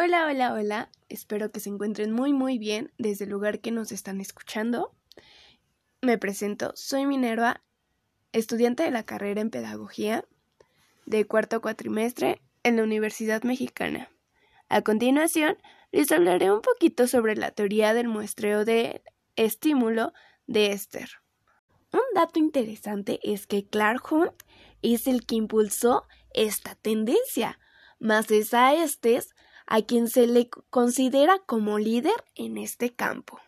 Hola, hola, hola. Espero que se encuentren muy, muy bien desde el lugar que nos están escuchando. Me presento, soy Minerva, estudiante de la carrera en Pedagogía de cuarto cuatrimestre en la Universidad Mexicana. A continuación, les hablaré un poquito sobre la teoría del muestreo de estímulo de Esther. Un dato interesante es que Clark Hunt es el que impulsó esta tendencia, más es a Estes a quien se le considera como líder en este campo.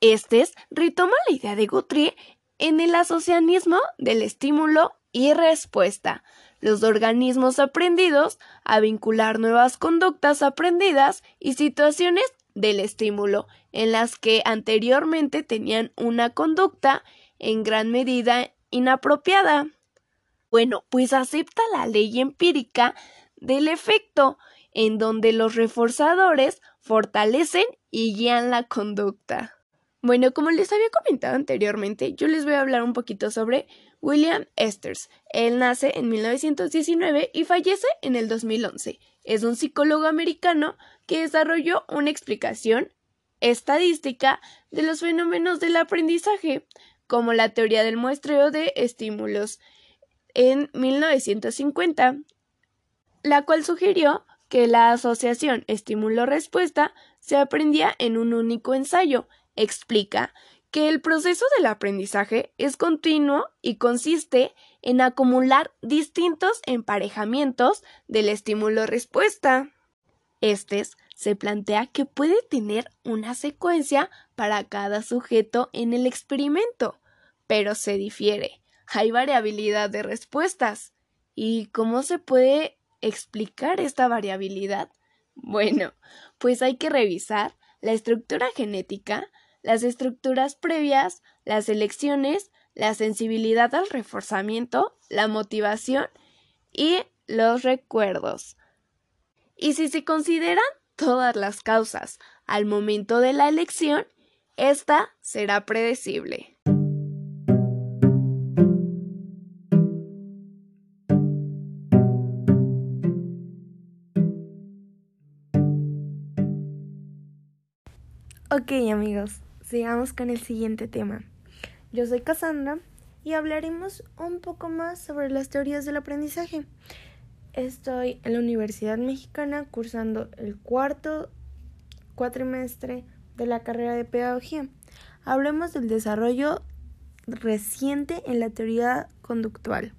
Estes retoma la idea de Guthrie en el asocianismo del estímulo y respuesta, los organismos aprendidos a vincular nuevas conductas aprendidas y situaciones del estímulo en las que anteriormente tenían una conducta en gran medida inapropiada. Bueno, pues acepta la ley empírica del efecto, en donde los reforzadores fortalecen y guían la conducta. Bueno, como les había comentado anteriormente, yo les voy a hablar un poquito sobre William Esters. Él nace en 1919 y fallece en el 2011. Es un psicólogo americano que desarrolló una explicación estadística de los fenómenos del aprendizaje, como la teoría del muestreo de estímulos, en 1950, la cual sugirió que la asociación estímulo-respuesta se aprendía en un único ensayo. Explica que el proceso del aprendizaje es continuo y consiste en acumular distintos emparejamientos del estímulo-respuesta. Este se plantea que puede tener una secuencia para cada sujeto en el experimento, pero se difiere. Hay variabilidad de respuestas. ¿Y cómo se puede explicar esta variabilidad? Bueno, pues hay que revisar la estructura genética, las estructuras previas, las elecciones, la sensibilidad al reforzamiento, la motivación y los recuerdos. Y si se consideran todas las causas al momento de la elección, esta será predecible. Ok amigos, sigamos con el siguiente tema. Yo soy Cassandra y hablaremos un poco más sobre las teorías del aprendizaje. Estoy en la Universidad Mexicana cursando el cuarto cuatrimestre de la carrera de pedagogía. Hablemos del desarrollo reciente en la teoría conductual.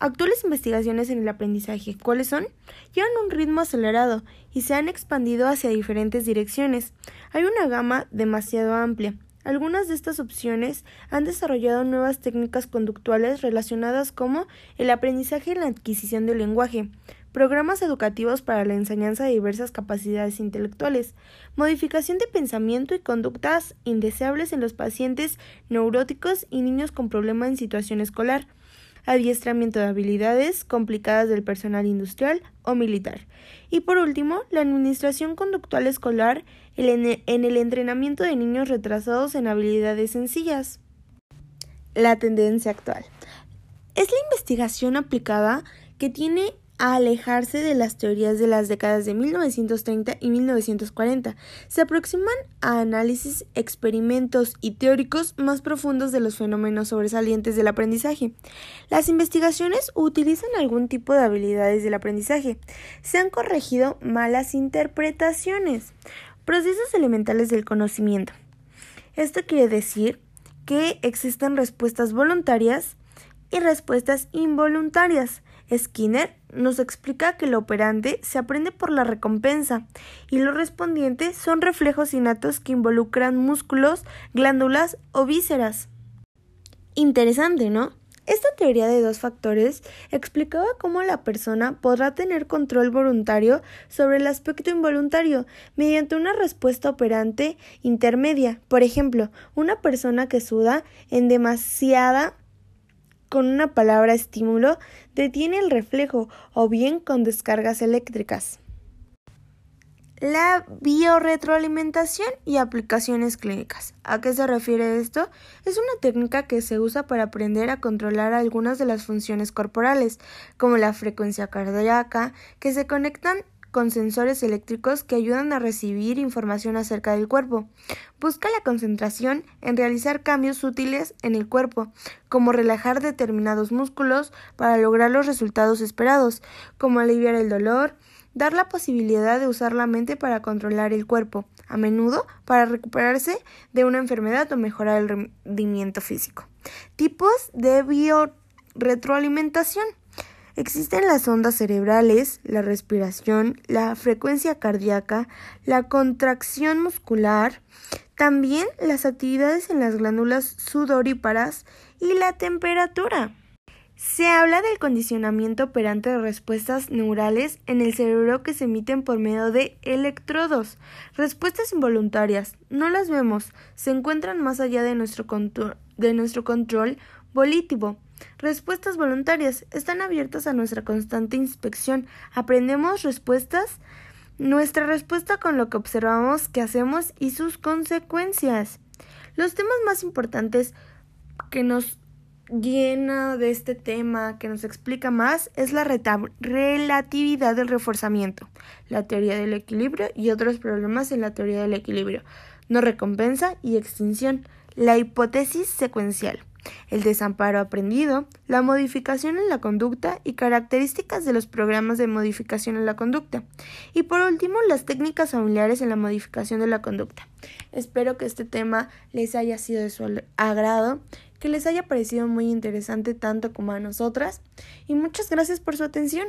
Actuales investigaciones en el aprendizaje, ¿cuáles son? Llevan un ritmo acelerado y se han expandido hacia diferentes direcciones. Hay una gama demasiado amplia. Algunas de estas opciones han desarrollado nuevas técnicas conductuales relacionadas como el aprendizaje y la adquisición del lenguaje, programas educativos para la enseñanza de diversas capacidades intelectuales, modificación de pensamiento y conductas indeseables en los pacientes neuróticos y niños con problemas en situación escolar, adiestramiento de habilidades complicadas del personal industrial o militar. Y por último, la administración conductual escolar en el entrenamiento de niños retrasados en habilidades sencillas. La tendencia actual. Es la investigación aplicada que tiene a alejarse de las teorías de las décadas de 1930 y 1940. Se aproximan a análisis, experimentos y teóricos más profundos de los fenómenos sobresalientes del aprendizaje. Las investigaciones utilizan algún tipo de habilidades del aprendizaje. Se han corregido malas interpretaciones. Procesos elementales del conocimiento. Esto quiere decir que existen respuestas voluntarias y respuestas involuntarias. Skinner nos explica que lo operante se aprende por la recompensa y lo respondiente son reflejos innatos que involucran músculos, glándulas o vísceras. Interesante, ¿no? Esta teoría de dos factores explicaba cómo la persona podrá tener control voluntario sobre el aspecto involuntario mediante una respuesta operante intermedia. Por ejemplo, una persona que suda en demasiada con una palabra estímulo detiene el reflejo o bien con descargas eléctricas. La biorretroalimentación y aplicaciones clínicas. ¿A qué se refiere esto? Es una técnica que se usa para aprender a controlar algunas de las funciones corporales, como la frecuencia cardíaca, que se conectan con sensores eléctricos que ayudan a recibir información acerca del cuerpo. Busca la concentración en realizar cambios útiles en el cuerpo, como relajar determinados músculos para lograr los resultados esperados, como aliviar el dolor, dar la posibilidad de usar la mente para controlar el cuerpo, a menudo para recuperarse de una enfermedad o mejorar el rendimiento físico. Tipos de biorretroalimentación. Existen las ondas cerebrales, la respiración, la frecuencia cardíaca, la contracción muscular, también las actividades en las glándulas sudoríparas y la temperatura. Se habla del condicionamiento operante de respuestas neurales en el cerebro que se emiten por medio de electrodos. Respuestas involuntarias, no las vemos, se encuentran más allá de nuestro, de nuestro control volitivo. Respuestas voluntarias están abiertas a nuestra constante inspección. Aprendemos respuestas, nuestra respuesta con lo que observamos que hacemos y sus consecuencias. Los temas más importantes que nos llena de este tema que nos explica más es la relatividad del reforzamiento, la teoría del equilibrio y otros problemas en la teoría del equilibrio, no recompensa y extinción, la hipótesis secuencial, el desamparo aprendido, la modificación en la conducta y características de los programas de modificación en la conducta, y por último las técnicas familiares en la modificación de la conducta. Espero que este tema les haya sido de su agrado que les haya parecido muy interesante tanto como a nosotras y muchas gracias por su atención.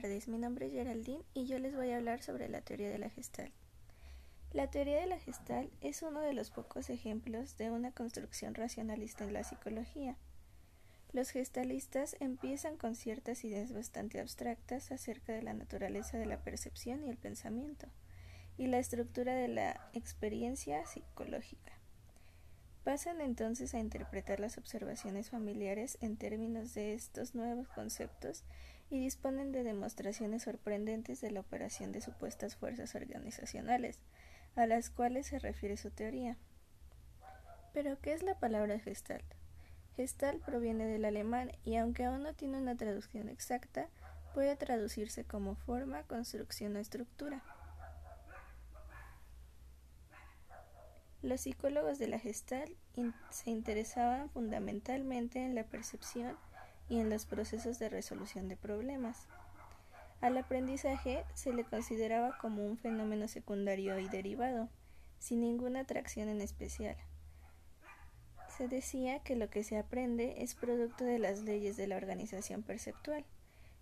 Mi nombre es Geraldine y yo les voy a hablar sobre la teoría de la gestal. La teoría de la gestal es uno de los pocos ejemplos de una construcción racionalista en la psicología. Los gestalistas empiezan con ciertas ideas bastante abstractas acerca de la naturaleza de la percepción y el pensamiento, y la estructura de la experiencia psicológica. Pasan entonces a interpretar las observaciones familiares en términos de estos nuevos conceptos y disponen de demostraciones sorprendentes de la operación de supuestas fuerzas organizacionales, a las cuales se refiere su teoría. Pero, ¿qué es la palabra Gestalt? Gestalt proviene del alemán y aunque aún no tiene una traducción exacta, puede traducirse como forma, construcción o estructura. Los psicólogos de la Gestalt se interesaban fundamentalmente en la percepción y en los procesos de resolución de problemas. Al aprendizaje se le consideraba como un fenómeno secundario y derivado, sin ninguna atracción en especial. Se decía que lo que se aprende es producto de las leyes de la organización perceptual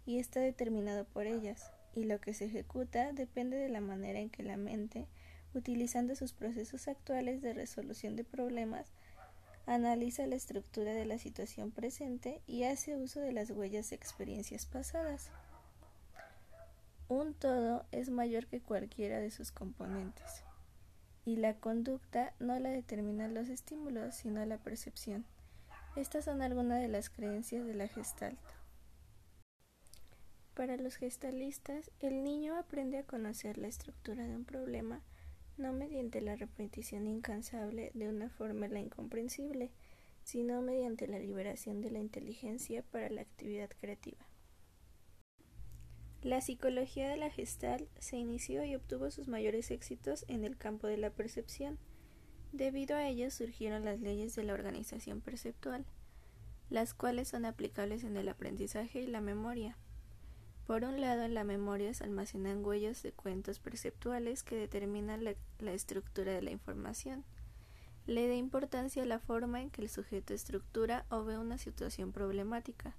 y está determinado por ellas, y lo que se ejecuta depende de la manera en que la mente, utilizando sus procesos actuales de resolución de problemas, analiza la estructura de la situación presente y hace uso de las huellas de experiencias pasadas. Un todo es mayor que cualquiera de sus componentes, y la conducta no la determinan los estímulos, sino la percepción. Estas son algunas de las creencias de la gestalt. Para los gestalistas, el niño aprende a conocer la estructura de un problema no mediante la repetición incansable de una fórmula incomprensible, sino mediante la liberación de la inteligencia para la actividad creativa. La psicología de la gestal se inició y obtuvo sus mayores éxitos en el campo de la percepción. Debido a ello surgieron las leyes de la organización perceptual, las cuales son aplicables en el aprendizaje y la memoria. Por un lado, en la memoria se almacenan huellas de cuentos perceptuales que determinan la, estructura de la información. Le da importancia a la forma en que el sujeto estructura o ve una situación problemática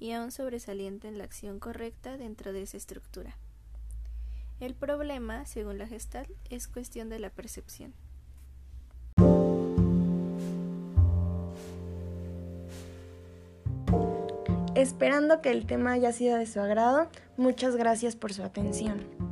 y aún sobresaliente en la acción correcta dentro de esa estructura. El problema, según la Gestalt, es cuestión de la percepción. Esperando que el tema haya sido de su agrado, muchas gracias por su atención.